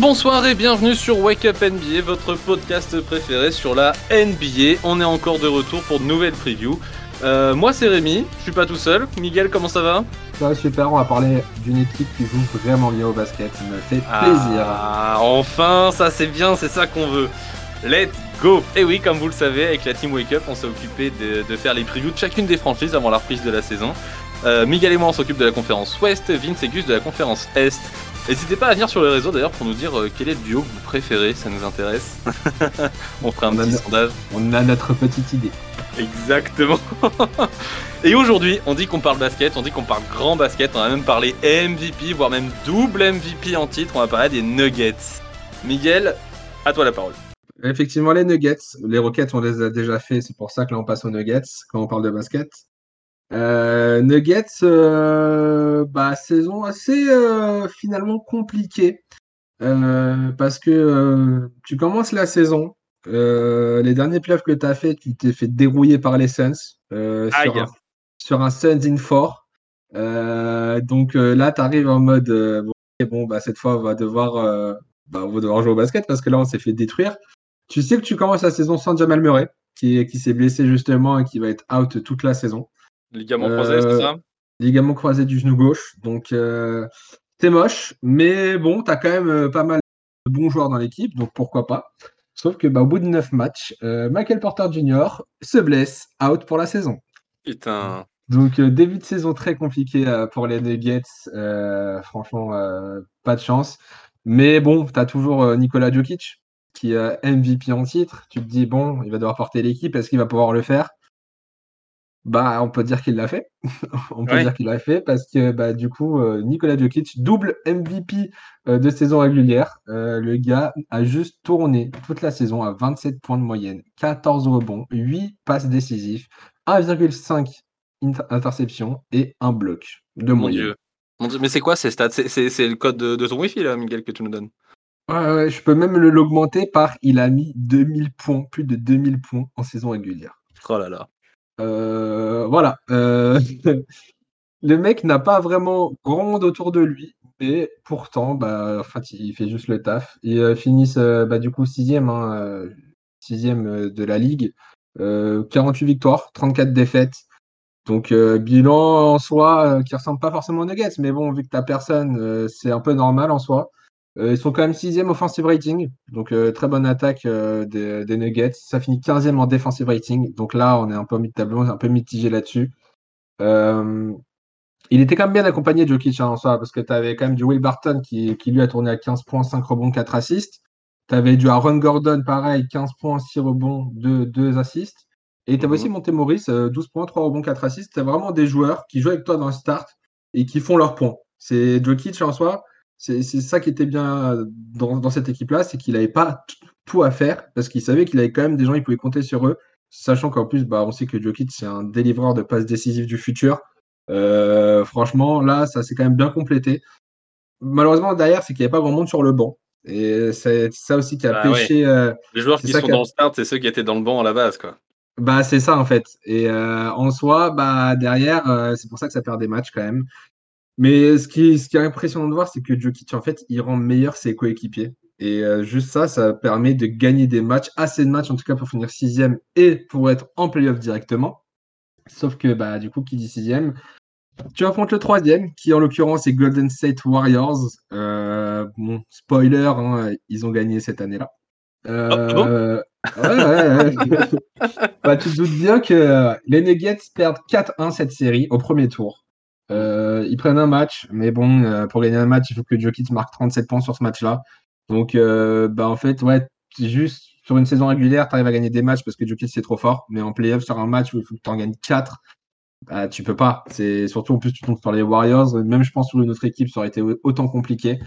Bonjour, bonsoir et bienvenue sur Wake Up NBA, votre podcast préféré sur la NBA. On est encore de retour pour de nouvelles previews. Euh, moi c'est Rémi, je suis pas tout seul. Miguel, comment ça va? Ça va super, on va parler d'une équipe qui joue vraiment bien au basket, ça me fait plaisir. Ah, enfin, ça c'est bien, c'est ça qu'on veut. Let's go Et oui, comme vous le savez, avec la team Wake Up, on s'est occupé de, de faire les previews de chacune des franchises avant la reprise de la saison. Euh, Miguel et moi on s'occupe de la conférence Ouest, Vince et Gus de la conférence Est. N'hésitez pas à venir sur le réseau d'ailleurs pour nous dire euh, quel est le duo que vous préférez, ça nous intéresse. on fera un On a petit sondage. On a notre petite idée. Exactement. Et aujourd'hui, on dit qu'on parle basket, on dit qu'on parle grand basket, on va même parler MVP, voire même double MVP en titre, on va parler des Nuggets. Miguel, à toi la parole. Effectivement, les Nuggets, les Rockets, on les a déjà fait, c'est pour ça que là on passe aux Nuggets quand on parle de basket. Euh, Nuggets, euh, bah, saison assez euh, finalement compliquée parce que tu commences la saison, les derniers playoffs que tu as fait, tu t'es fait dérouiller par les Suns sur, un, sur un Suns in 4. Euh, donc là, tu arrives en mode bon, bah, cette fois, on va devoir, bah, on va devoir jouer au basket parce que là, on s'est fait détruire. Tu sais que tu commences la saison sans Jamal Murray, qui, qui s'est blessé justement et qui va être out toute la saison. Ligament Euh, croisé, c'est ça? Ligament croisé du genou gauche. Donc, euh, c'est moche, mais bon, tu as quand même euh, pas mal de bons joueurs dans l'équipe, donc pourquoi pas. Sauf que bah, au bout de 9 matchs, euh, Michael Porter Jr. se blesse, out pour la saison. Putain. Donc, euh, début de saison très compliqué euh, pour les Nuggets. Euh, franchement, euh, pas de chance. Mais bon, tu as toujours euh, Nikola Jokic qui est MVP en titre. Tu te dis, bon, il va devoir porter l'équipe. Est-ce qu'il va pouvoir le faire? Bah, on peut dire qu'il l'a fait. on peut Ouais. dire qu'il l'a fait parce que bah, du coup, euh, Nikola Jokic, double MVP euh, de saison régulière. Euh, le gars a juste tourné toute la saison à 27 points de moyenne, 14 rebonds, 8 passes décisives, 1,5 inter- interceptions et un bloc de Mon moyenne. dieu. Mon Dieu, Mais c'est quoi ces stats? C'est- le code de, de ton Wi-Fi là, Miguel, que tu nous donnes? Ouais, ouais, je peux même l'augmenter par il a mis 2000 points, plus de 2000 points en saison régulière. Oh là là. Euh, voilà. euh, le mec n'a pas vraiment grand autour de lui, mais pourtant, bah, il fait juste le taf. Ils euh, finissent bah, du coup sixième, hein, de la ligue. Euh, 48 victoires, 34 défaites. Donc bilan en soi qui ressemble pas forcément aux Nuggets, mais bon, vu que t'as personne, c'est un peu normal en soi. Euh, ils sont quand même sixième offensive rating, donc euh, très bonne attaque euh, des, des Nuggets. Ça finit 15e en defensive rating, donc là on est un peu au mi-tableau, on est un peu mitigé là-dessus. Euh, il était quand même bien accompagné Jokic hein, en soi, parce que tu avais quand même du Will Barton qui, qui lui a tourné à 15 points, 5 rebonds, 4 assists. Tu avais du Aaron Gordon, pareil, 15 points, 6 rebonds, 2, 2 assists. Et tu avais Mhm. aussi Monté Maurice, 12 points, 3 rebonds, 4 assists. Tu vraiment des joueurs qui jouent avec toi dans le start et qui font leurs points. C'est Jokic en soi, c'est ça qui était bien dans, dans cette équipe-là, c'est qu'il n'avait pas tout à faire, parce qu'il savait qu'il avait quand même des gens, il pouvait compter sur eux, sachant qu'en plus, bah, on sait que Jokic, c'est un délivreur de passes décisives du futur. Euh, franchement, là, ça s'est quand même bien complété. Malheureusement, derrière, c'est qu'il n'y avait pas grand monde sur le banc. Et c'est ça aussi qui a Bah ouais. pêché. euh, Les joueurs C'est qui ça sont dans le start, c'est ceux qui étaient dans le banc à la base, quoi. bah, c'est ça, en fait. Et euh, en soi, bah, derrière, euh, c'est pour ça que ça perd des matchs quand même. Mais ce qui, ce qui est impressionnant de voir, c'est que Jokic, en fait, il rend meilleur ses coéquipiers. Et euh, juste ça, ça permet de gagner des matchs, assez de matchs en tout cas pour finir sixième et pour être en playoff directement. Sauf que, bah, du coup, qui dit sixième, tu affrontes le troisième, qui en l'occurrence est Golden State Warriors. Euh, bon, spoiler, hein, ils ont gagné cette année-là. ah bon? Euh, ouais, ouais, ouais. Bah, tu te doutes bien que les Nuggets perdent 4-1 cette série au premier tour. Euh, ils prennent un match, mais bon, euh, pour gagner un match, il faut que Jokic marque 37 points sur ce match-là. Donc, euh, bah, en fait, ouais, juste sur une saison régulière, tu arrives à gagner des matchs parce que Jokic c'est trop fort, mais en playoff, sur un match où il faut que tu en gagnes 4, bah, tu peux pas. C'est surtout en plus, tu tombes sur les Warriors. Même je pense sur une autre équipe, ça aurait été autant compliqué.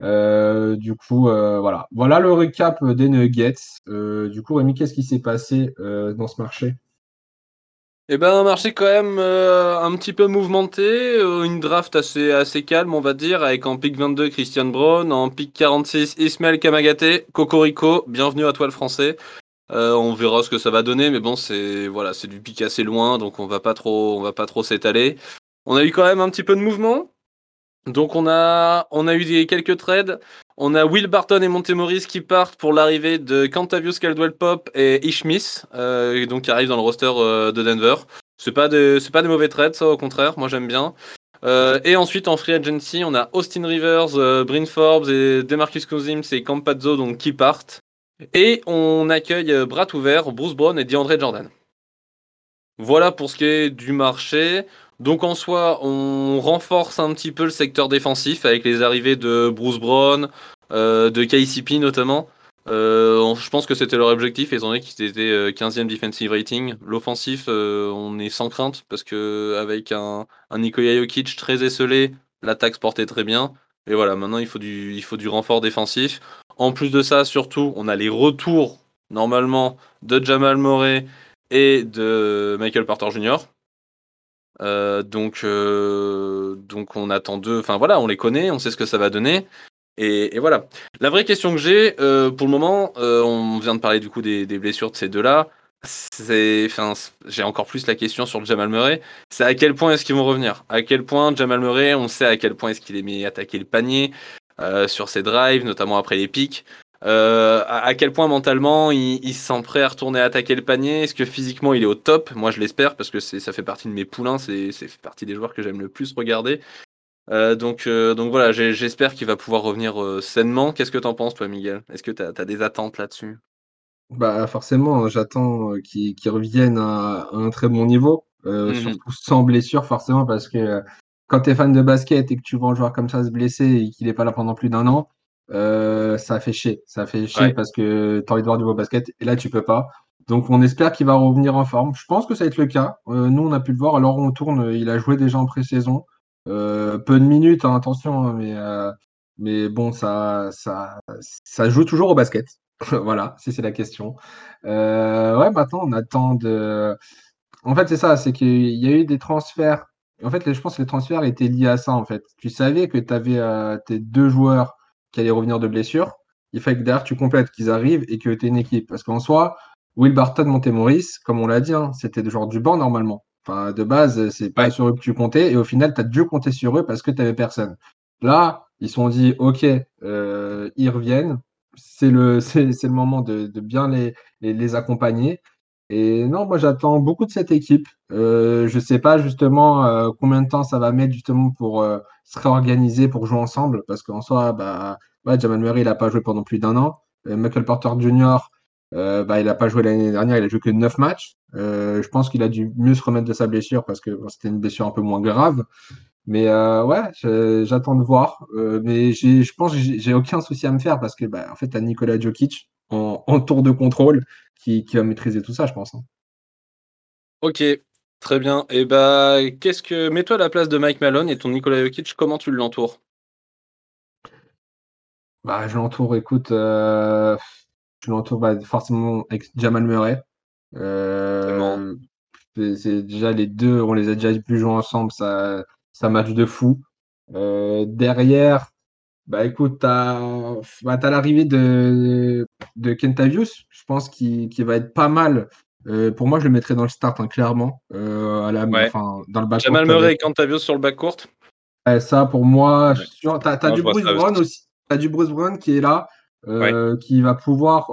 Du coup, voilà. Voilà le récap des Nuggets. Du coup, Rémi, qu'est-ce qui s'est passé dans ce marché? Eh ben, un marché quand même euh, un petit peu mouvementé, euh, une draft assez, assez calme, on va dire, avec en pick 22 Christian Brown, en pick 46 Ismaël Kamagaté, Cocorico, bienvenue à toi le français. Euh, on verra ce que ça va donner, mais bon, c'est voilà, c'est du pic assez loin, donc on va pas trop, on va pas trop s'étaler. On a eu quand même un petit peu de mouvement, donc on a, on a eu quelques trades. On a Will Barton et Montemoris qui partent pour l'arrivée de Cantavius Caldwell Pop et Ishmis, euh, donc qui arrivent dans le roster euh, de Denver. C'est pas des pas des mauvais trades, ça au contraire. Moi j'aime bien. Euh, et ensuite en free agency, on a Austin Rivers, Bryn Forbes et Demarcus Cousins et Campazzo donc qui partent. Et on accueille bras ouvert Bruce Brown et DeAndre Jordan. Voilà pour ce qui est du marché. Donc en soi, on renforce un petit peu le secteur défensif avec les arrivées de Bruce Brown, euh, de KCP notamment. Euh, je pense que c'était leur objectif, étant donné qu'ils étaient 15e defensive rating. L'offensif, on est sans crainte, parce que avec un, un Nikola Jokic très esselé, l'attaque se portait très bien. Et voilà, maintenant il faut du, il faut du renfort défensif. En plus de ça, surtout, on a les retours, normalement, de Jamal Murray et de Michael Porter Jr. Euh, donc, euh, donc on attend deux. Enfin voilà, on les connaît, on sait ce que ça va donner. Et, voilà. La vraie question que j'ai, euh, pour le moment, on vient de parler du coup des, blessures de ces deux-là. Enfin, j'ai encore plus la question sur le Jamal Murray. C'est à quel point est-ce qu'ils vont revenir? À quel point Jamal Murray, on sait à quel point est-ce qu'il aimait attaquer le panier sur ses drives, notamment après les pics. Euh, à, quel point mentalement il, se sent prêt à retourner attaquer le panier? Est-ce que physiquement il est au top? Moi je l'espère parce que ça fait partie de mes poulains, c'est fait partie des joueurs que j'aime le plus regarder. Euh, donc, euh, donc voilà, j'espère qu'il va pouvoir revenir sainement. Qu'est-ce que t'en penses toi Miguel? Est-ce que tu as, des attentes là-dessus? Bah forcément, j'attends qu'il revienne à, un très bon niveau, mmh surtout sans blessure forcément parce que quand tu es fan de basket et que tu vois un joueur comme ça se blesser et qu'il n'est pas là pendant plus d'un an, euh, ça fait chier. Ça fait chier parce que tu as envie de voir du beau basket et là tu peux pas. Donc on espère qu'il va revenir en forme. Je pense que ça va être le cas. Euh, nous on a pu le voir. Alors on tourne. Il a joué déjà en pré-saison. Euh, peu de minutes, hein, attention, hein, mais mais bon ça ça ça joue toujours au basket. voilà, si c'est la question. ouais, maintenant on attend de. En fait c'est ça, c'est qu'il y a eu des transferts. En fait, je pense que les transferts étaient liés à ça en fait. Tu savais que tu avais tes deux joueurs qui allait revenir de blessure. Il fallait que derrière tu complètes, qu'ils arrivent et que tu aies une équipe. Parce qu'en soi, Will Barton, Montemoris, comme on l'a dit, hein, c'était genre du banc normalement. Enfin, de base, c'est pas sur eux que tu comptais. Et au final, tu as dû compter sur eux parce que tu n'avais personne. Là, ils se sont dit, OK, euh, ils reviennent. C'est le, c'est, le moment de, bien les, les, accompagner. Et non, moi j'attends beaucoup de cette équipe. Euh, je sais pas justement euh, combien de temps ça va mettre justement pour euh, se réorganiser, pour jouer ensemble, parce qu'en soi, bah, Jamal Murray, il n'a pas joué pendant plus d'un an. Michael Porter Jr., bah, il n'a pas joué l'année dernière, il a joué que 9 matchs. Je pense qu'il a dû mieux se remettre de sa blessure parce que c'était une blessure un peu moins grave. Mais ouais, j'attends de voir. mais je pense que j'ai aucun souci à me faire parce que bah, en fait, tu as Nikola Jokic en, tour de contrôle qui, qui, va maîtriser tout ça, je pense. Hein. Ok, Très bien. Et bah, qu'est-ce que. Mets-toi à la place de Mike Malone et ton Nikola Jokic, comment tu l'entoures? Bah, je l'entoure, écoute, euh, je l'entoure bah, forcément avec Jamal Murray. Euh, c'est déjà les deux, on les a déjà vu jouer ensemble, ça, ça match de fou. Euh, derrière, bah écoute, tu as, bah, l'arrivée de, de Kentavius, je pense qu'il va être pas mal euh, pour moi, je le mettrais dans le start, hein, clairement. Euh, à la, dans le Jamal Murray et Cantavius sur le backcourt Ça, pour moi, tu as, du Bruce Brown aussi. Tu as du Bruce Brown qui est là, euh, qui va pouvoir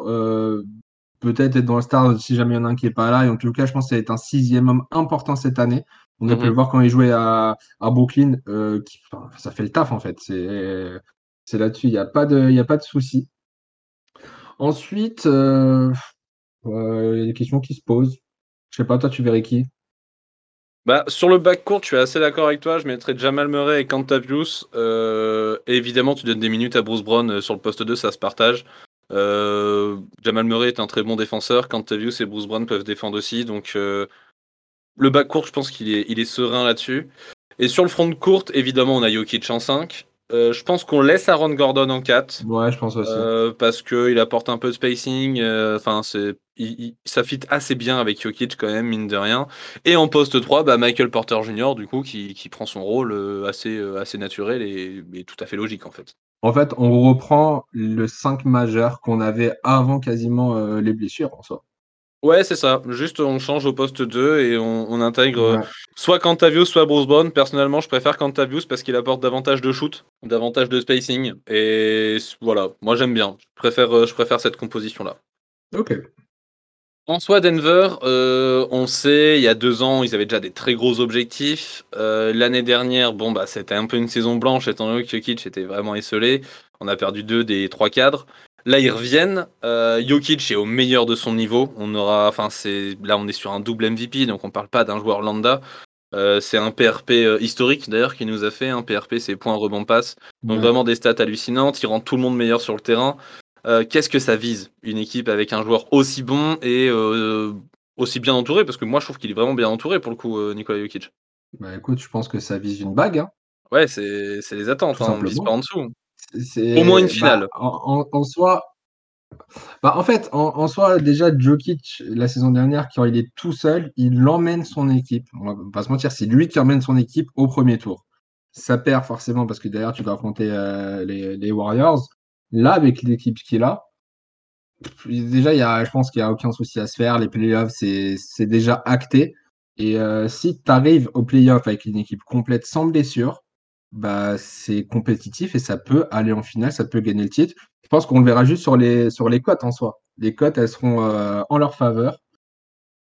peut-être être dans le start si jamais il y en a un qui n'est pas là. Et en tout cas, je pense que ça va être un sixième homme important cette année. On a pu le mhm. voir quand il jouait à, à Brooklyn. Qui, ça fait le taf, en fait. C'est là-dessus, il n'y a pas de, y a pas de souci. Ensuite, il y a des questions qui se posent. Je sais pas, toi, tu verrais qui? Bah, sur le backcourt, je suis assez d'accord avec toi. Je mettrais Jamal Murray et Cantavius. Euh, évidemment, tu donnes des minutes à Bruce Brown euh, sur le poste 2, ça se partage. Euh, Jamal Murray est un très bon défenseur. Cantavius et Bruce Brown peuvent défendre aussi. Donc, le backcourt, je pense qu'il est, il est serein là-dessus. Et sur le front de évidemment, on a Jokic en 5. Euh, je pense qu'on laisse Aaron Gordon en 4. Ouais, je pense aussi. Euh, parce qu'il apporte un peu de spacing. Euh, enfin, ça fit assez bien avec Jokic quand même, mine de rien. Et en poste 3, bah, Michael Porter Jr., du coup, qui, qui prend son rôle assez, assez naturel et, et, tout à fait logique en fait. En fait, on reprend le 5 majeur qu'on avait avant quasiment les blessures en soi. Ouais, c'est ça. Juste, on change au poste 2 et on, intègre euh, Ouais. soit Cantavius, soit Bruce Brown. Personnellement, je préfère Cantavius parce qu'il apporte davantage de shoot, davantage de spacing. Et voilà, moi j'aime bien. Je préfère, euh, je préfère cette composition-là. Ok. En soi, Denver, euh, on sait, il y a deux ans, ils avaient déjà des très gros objectifs. L'année dernière, bon, bah, c'était un peu une saison blanche, étant donné que Jokic était vraiment esselé. On a perdu deux des trois cadres. Là, ils reviennent. Euh, Jokic est au meilleur de son niveau. On aura, enfin, c'est là, on est sur un double MVP, donc on parle pas d'un joueur lambda. Euh, c'est un PRP euh, historique d'ailleurs qui nous a fait. Un PRP, c'est points rebond passe. Donc vraiment des stats hallucinantes. Il rend tout le monde meilleur sur le terrain. Qu'est-ce que ça vise Une équipe avec un joueur aussi bon et aussi bien entouré? Parce que moi, je trouve qu'il est vraiment bien entouré pour le coup, Nikola Jokic. Bah écoute, je pense que ça vise une bague. Hein. Ouais, c'est les attentes. Hein, on vise pas en dessous. Au moins une bah, finale. en, soi, bah, en fait, en, soi, déjà, Jokic, la saison dernière, quand il est tout seul, il emmène son équipe. On va pas se mentir, c'est lui qui emmène son équipe au premier tour. Ça perd forcément parce que derrière, tu dois affronter euh, les, Warriors. Là, avec l'équipe qu'il a, déjà, y a, je pense qu'il n'y a aucun souci à se faire. Les playoffs, c'est déjà acté. Et euh, si tu arrives aux playoffs avec une équipe complète sans blessure, bah, c'est compétitif et ça peut aller en finale, ça peut gagner le titre. Je pense qu'on le verra juste sur les, cotes en soi. Les cotes, elles seront euh, en leur faveur.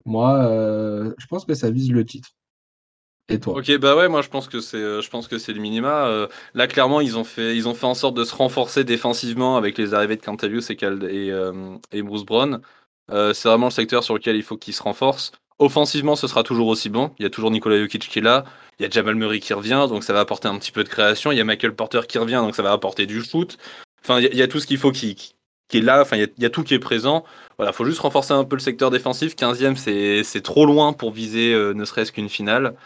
Moi, euh, je pense que ça vise le titre. Et toi? Ok, bah ouais, moi je pense que c'est, euh, le minima. là, clairement, ils ont fait, ils ont fait en sorte de se renforcer défensivement avec les arrivées de Cantavius et, et, et Bruce Brown. c'est vraiment le secteur sur lequel il faut qu'ils se renforcent. Offensivement, ce sera toujours aussi bon. Il y a toujours Nikola Jokic qui est là. Il y a Jamal Murray qui revient, donc ça va apporter un petit peu de création. Il y a Michael Porter qui revient, donc ça va apporter du foot. Enfin, il y, a tout ce qu'il faut qui, qui, est là. Enfin, il y, a, tout qui est présent. Voilà, faut juste renforcer un peu le secteur défensif. 15e, c'est trop loin pour viser euh, ne serait-ce qu'une finale.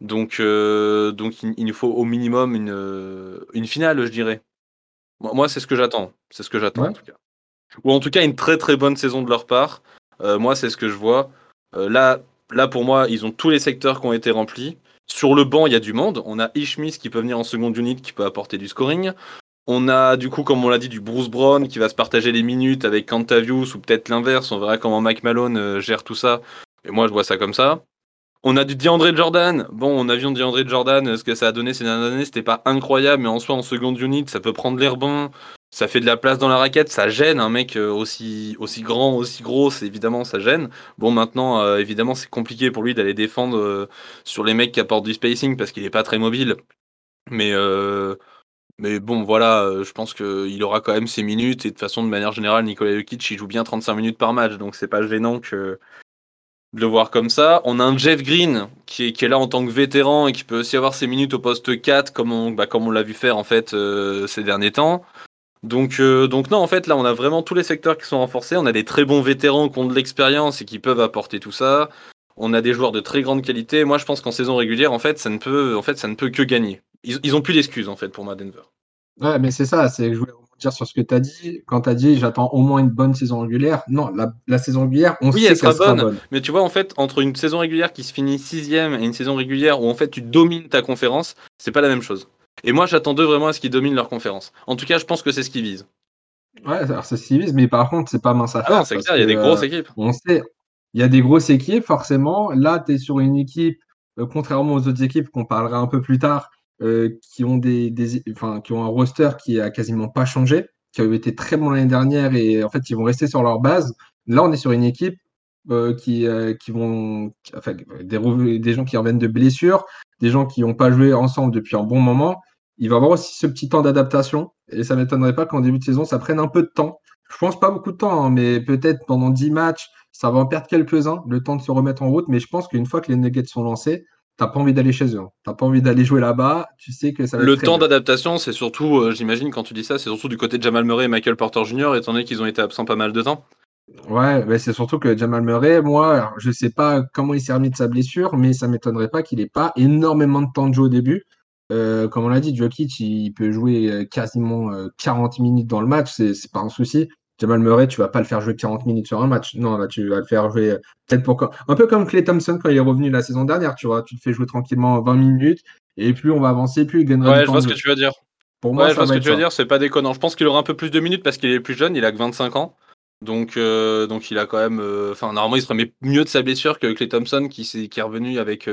Donc, euh, donc il, nous faut au minimum une, euh, une finale, je dirais. Moi, c'est ce que j'attends. C'est ce que j'attends en tout cas. Ou en tout cas, une très très bonne saison de leur part. moi, c'est ce que je vois. Euh, là, là, pour moi, ils ont tous les secteurs qui ont été remplis. Sur le banc, il y a du monde. On a Ishmis qui peut venir en seconde unit, qui peut apporter du scoring. On a du coup, comme on l'a dit, du Bruce Brown qui va se partager les minutes avec Cantavius ou peut-être l'inverse. On verra comment Mike Malone euh, gère tout ça. Et moi, je vois ça comme ça. On a du DeAndre Jordan. Bon, on a vu DeAndre Jordan, ce que ça a donné ces dernières années, c'était pas incroyable, mais en soi, en seconde unit, ça peut prendre l'air bon ça fait de la place dans la raquette, ça gêne un mec euh, aussi, grand, aussi gros, évidemment ça gêne. Bon maintenant, euh, évidemment c'est compliqué pour lui d'aller défendre euh, sur les mecs qui apportent du spacing parce qu'il n'est pas très mobile. Mais, bon voilà, je pense qu'il aura quand même ses minutes et de façon de manière générale, Nikola Jokic il joue bien 35 minutes par match, donc c'est pas gênant que de le voir comme ça. On a un Jeff Green qui est, qui est, là en tant que vétéran et qui peut aussi avoir ses minutes au poste 4 comme on, bah, comme on l'a vu faire en fait ces derniers temps. Donc, euh, donc non, en fait, là, on a vraiment tous les secteurs qui sont renforcés. On a des très bons vétérans qui ont de l'expérience et qui peuvent apporter tout ça. On a des joueurs de très grande qualité. Moi, je pense qu'en saison régulière, en fait, ça ne peut, en fait, ça ne peut que gagner. Ils, ils ont plus d'excuses, en fait, pour moi, Denver. Ouais, mais c'est ça. C'est je voulais dire sur ce que tu as dit. Quand tu as dit, j'attends au moins une bonne saison régulière. Non, la, saison régulière, on sait elle sera, bonne, sera bonne. Mais tu vois, en fait, entre une saison régulière qui se finit sixième et une saison régulière où en fait tu domines ta conférence, c'est pas la même chose. Et moi, j'attends d'eux vraiment à ce qu'ils dominent leur conférence. En tout cas, je pense que c'est ce qu'ils visent. Ouais, alors c'est ce qu'ils visent, mais par contre, c'est pas mince à faire. Ah non, c'est clair, il y a des grosses euh, équipes. On sait, il y a des grosses équipes, forcément. Là, tu es sur une équipe, euh, contrairement aux autres équipes qu'on parlera un peu plus tard, euh, qui, ont des, enfin, qui ont un roster qui a quasiment pas changé, qui a été très bon l'année dernière et en fait, ils vont rester sur leur base. Là, on est sur une équipe qui, qui vont. Enfin, des, des gens qui reviennent de blessures, des gens qui n'ont pas joué ensemble depuis un bon moment. Il va avoir aussi ce petit temps d'adaptation et ça ne m'étonnerait pas qu'en début de saison, ça prenne un peu de temps. Je pense pas beaucoup de temps, hein, mais peut-être pendant 10 matchs, ça va en perdre quelques-uns, le temps de se remettre en route. Mais je pense qu'une fois que les Nuggets sont lancés, t'as pas envie d'aller chez eux. Hein. T'as pas envie d'aller jouer là-bas. Tu sais que ça va Le temps d'adaptation, c'est surtout, euh, j'imagine, quand tu dis ça, c'est surtout du côté de Jamal Murray et Michael Porter Jr., étant donné qu'ils ont été absents pas mal de temps. Ouais, mais c'est surtout que Jamal Murray, moi, je sais pas comment il s'est remis de sa blessure, mais ça m'étonnerait pas qu'il ait pas énormément de temps de jeu au début. Euh, comme on l'a dit, Jokic, il peut jouer euh, quasiment 40 minutes dans le match, c'est pas un souci. Jamal Murray, tu vas pas le faire jouer 40 minutes sur un match. Non, là, tu vas le faire jouer peut-être pour un peu comme Clay Thompson quand il est revenu la saison dernière, tu vois, tu te fais jouer tranquillement 20 minutes et plus on va avancer, plus il gagnera ouais, je vois ce que tu veux dire. Pour moi, ouais, je vois ce que tu veux dire, c'est pas déconnant. Je pense qu'il aura un peu plus de minutes parce qu'il est plus jeune, il a que 25 ans. Donc, donc il a quand même. Enfin, normalement, il se remet mieux de sa blessure que Clay Thompson qui, qui est revenu avec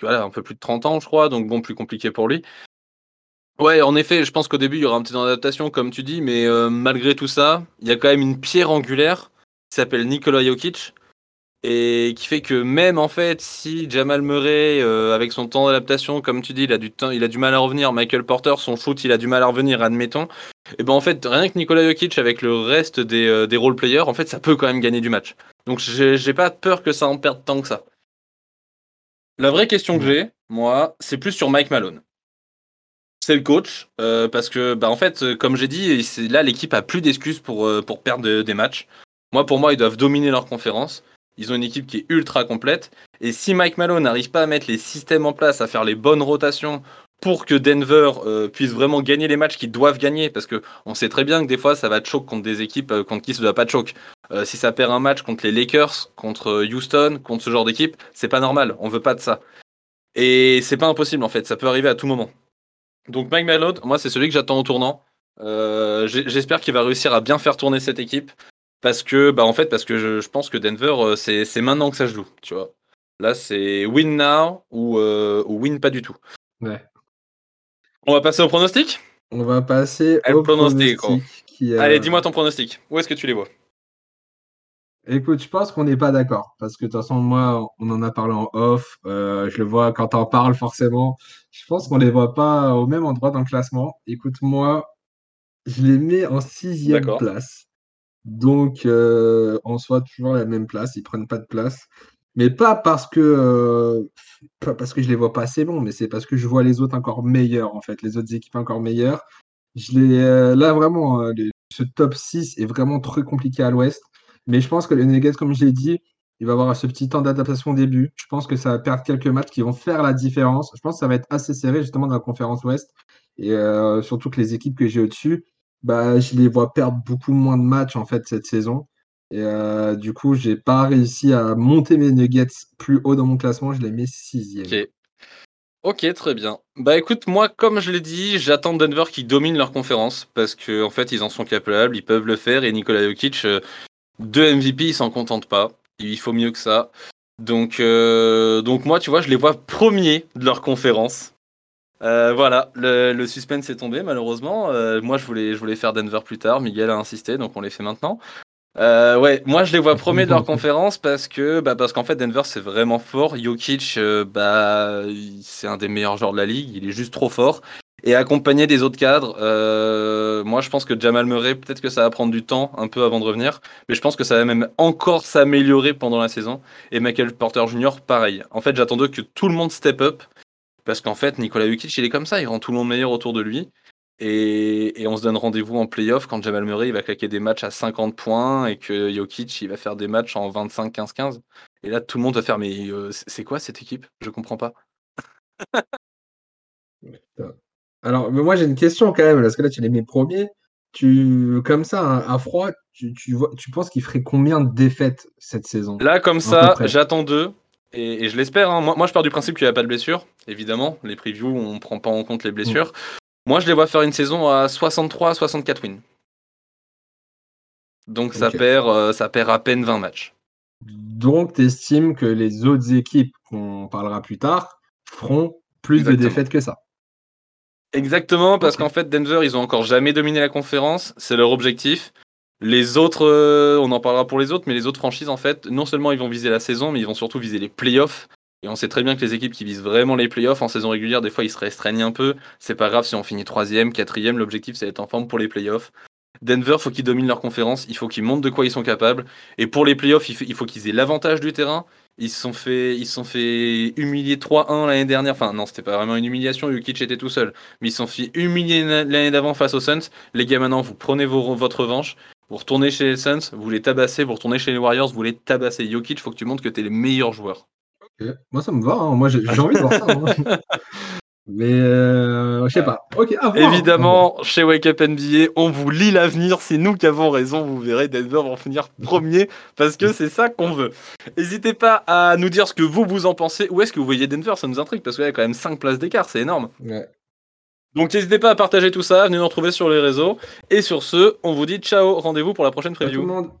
voilà, un peu plus de 30 ans, je crois. Donc, bon, plus compliqué pour lui. Ouais, en effet, je pense qu'au début, il y aura un petit temps d'adaptation, comme tu dis, mais malgré tout ça, il y a quand même une pierre angulaire qui s'appelle Nikola Jokic et qui fait que même en fait, si Jamal Murray, euh, avec son temps d'adaptation, comme tu dis, il a du temps, il a du mal à revenir. Michael Porter, son shoot, il a du mal à revenir, admettons. Et ben en fait, rien que Nikola Jokic avec le reste des, euh, des role players, en fait, ça peut quand même gagner du match. Donc j'ai pas peur que ça en perde tant que ça. La vraie question que j'ai, moi, c'est plus sur Mike Malone. C'est le coach, euh, parce que, bah, en fait, comme j'ai dit, là, l'équipe a plus d'excuses pour, pour perdre des matchs. Moi, pour moi, ils doivent dominer leur conférence. Ils ont une équipe qui est ultra complète. Et si Mike Malone n'arrive pas à mettre les systèmes en place, à faire les bonnes rotations pour que Denver euh, puisse vraiment gagner les matchs qu'ils doivent gagner, parce que on sait très bien que des fois ça va choke contre des équipes euh, contre qui ça ne doit pas choke. Euh, si ça perd un match contre les Lakers, contre Houston, contre ce genre d'équipe, c'est pas normal. On veut pas de ça. Et c'est pas impossible en fait. Ça peut arriver à tout moment. Donc Mike Malone, moi c'est celui que j'attends au tournant. J'espère qu'il va réussir à bien faire tourner cette équipe. Parce que, bah en fait, parce que je, pense que Denver, c'est maintenant que ça se joue. Là, c'est win now ou, win pas du tout. On va passer au pronostic On va passer au pronostic. Allez, dis-moi ton pronostic. Où est-ce que tu les vois Écoute, je pense qu'on n'est pas d'accord. Parce que de toute façon, moi, on en a parlé en off. Euh, je le vois quand t'en parles, forcément. Je pense qu'on les voit pas au même endroit dans le classement. Écoute, moi, je les mets en sixième place. Donc, euh, en soit toujours la même place, ils prennent pas de place. Mais pas parce que, euh, pas parce que je les vois pas assez bons, mais c'est parce que je vois les autres encore meilleurs, en fait, les autres équipes encore meilleures. Je les, euh, là, vraiment, ce top 6 est vraiment très compliqué à l'ouest. Mais je pense que les Nuggets, comme je l'ai dit, il va avoir ce petit temps d'adaptation au début. Je pense que ça va perdre quelques matchs qui vont faire la différence. Je pense que ça va être assez serré, justement, dans la conférence ouest. Et surtout que les équipes que j'ai au-dessus, bah, je les vois perdre beaucoup moins de matchs en fait cette saison. Et euh, du coup, j'ai pas réussi à monter mes Nuggets plus haut dans mon classement. Je les mets sixième. Ok. Très bien. Bah écoute, moi, comme je l'ai dit, j'attends Denver qui domine leur conférence parce qu'en en fait, ils en sont capables, ils peuvent le faire. Et Nikola Jokic, euh, deux MVP, ils s'en contentent pas. Il faut mieux que ça. Donc, euh, donc moi, tu vois, je les vois premiers de leur conférence. Voilà, le, suspense est tombé malheureusement. Moi je voulais, je voulais faire Denver plus tard, Miguel a insisté, donc on les fait maintenant. Euh, ouais, moi je les vois premiers de leur conférence parce que bah, parce qu'en fait Denver c'est vraiment fort. Jokic, bah, c'est un des meilleurs joueurs de la ligue, il est juste trop fort. Et accompagné des autres cadres, moi je pense que Jamal Murray, peut-être que ça va prendre du temps un peu avant de revenir, mais je pense que ça va même encore s'améliorer pendant la saison. Et Michael Porter Jr. pareil. En fait j'attendais que tout le monde step up parce qu'en fait, Nicolas Jokic, il est comme ça, il rend tout le monde meilleur autour de lui. Et, on se donne rendez-vous en playoff quand Jamal Murray il va claquer des matchs à 50 points et que Jokic il va faire des matchs en 25, 15, 15. Et là, tout le monde va faire Mais euh, c'est quoi cette équipe? Je comprends pas. Alors, moi j'ai une question quand même, parce que là tu les mets premiers. Tu, comme ça, à froid, tu, tu, vois, tu penses qu'il ferait combien de défaites cette saison? Là, comme ça, j'attends deux. Et, je l'espère. Hein. Moi, moi, je pars du principe qu'il n'y a pas de blessure. Évidemment, les previews, on ne prend pas en compte les blessures. Moi, je les vois faire une saison à 63 64 wins. Donc ça, perd, euh, ça perd à peine 20 matchs. Donc tu estimes que les autres équipes, qu'on parlera plus tard, feront plus de défaites que ça? Exactement, parce qu'en fait, Denver, ils ont encore jamais dominé la conférence. C'est leur objectif. Les autres, euh, on en parlera pour les autres, mais les autres franchises, en fait, non seulement ils vont viser la saison, mais ils vont surtout viser les playoffs. Et on sait très bien que les équipes qui visent vraiment les playoffs en saison régulière, des fois ils se restreignent un peu. C'est pas grave si on finit troisième, quatrième, l'objectif c'est d'être en forme pour les playoffs. Denver, faut qu'ils dominent leur conférence, il faut qu'ils montrent de quoi ils sont capables. Et pour les playoffs, il faut qu'ils aient l'avantage du terrain. Ils se sont fait, ils sont fait humilier 3-1 l'année dernière. Enfin, non, c'était pas vraiment une humiliation. Jokic était tout seul. Mais ils se sont fait humilier l'année d'avant face aux Suns. Les gars, maintenant, vous prenez votre revanche. Vous retournez chez les Suns, vous les tabassez, vous retournez chez les Warriors, vous les tabassez. Jokic, faut que tu montres que tu es les meilleurs joueurs. Moi, ça me va. Hein. Moi, j'ai envie de voir ça. Hein. Mais euh, je sais pas. Évidemment, chez Wake Up NBA, on vous lit l'avenir. C'est nous qui avons raison. Vous verrez, Denver va finir premier parce que c'est ça qu'on veut. N'hésitez pas à nous dire ce que vous vous en pensez. Où est-ce que vous voyez Denver? Ça nous intrigue parce qu'il y a quand même 5 places d'écart. C'est énorme. Ouais. Donc n'hésitez pas à partager tout ça, venez nous retrouver sur les réseaux. Et sur ce, on vous dit ciao, rendez-vous pour la prochaine preview. le monde.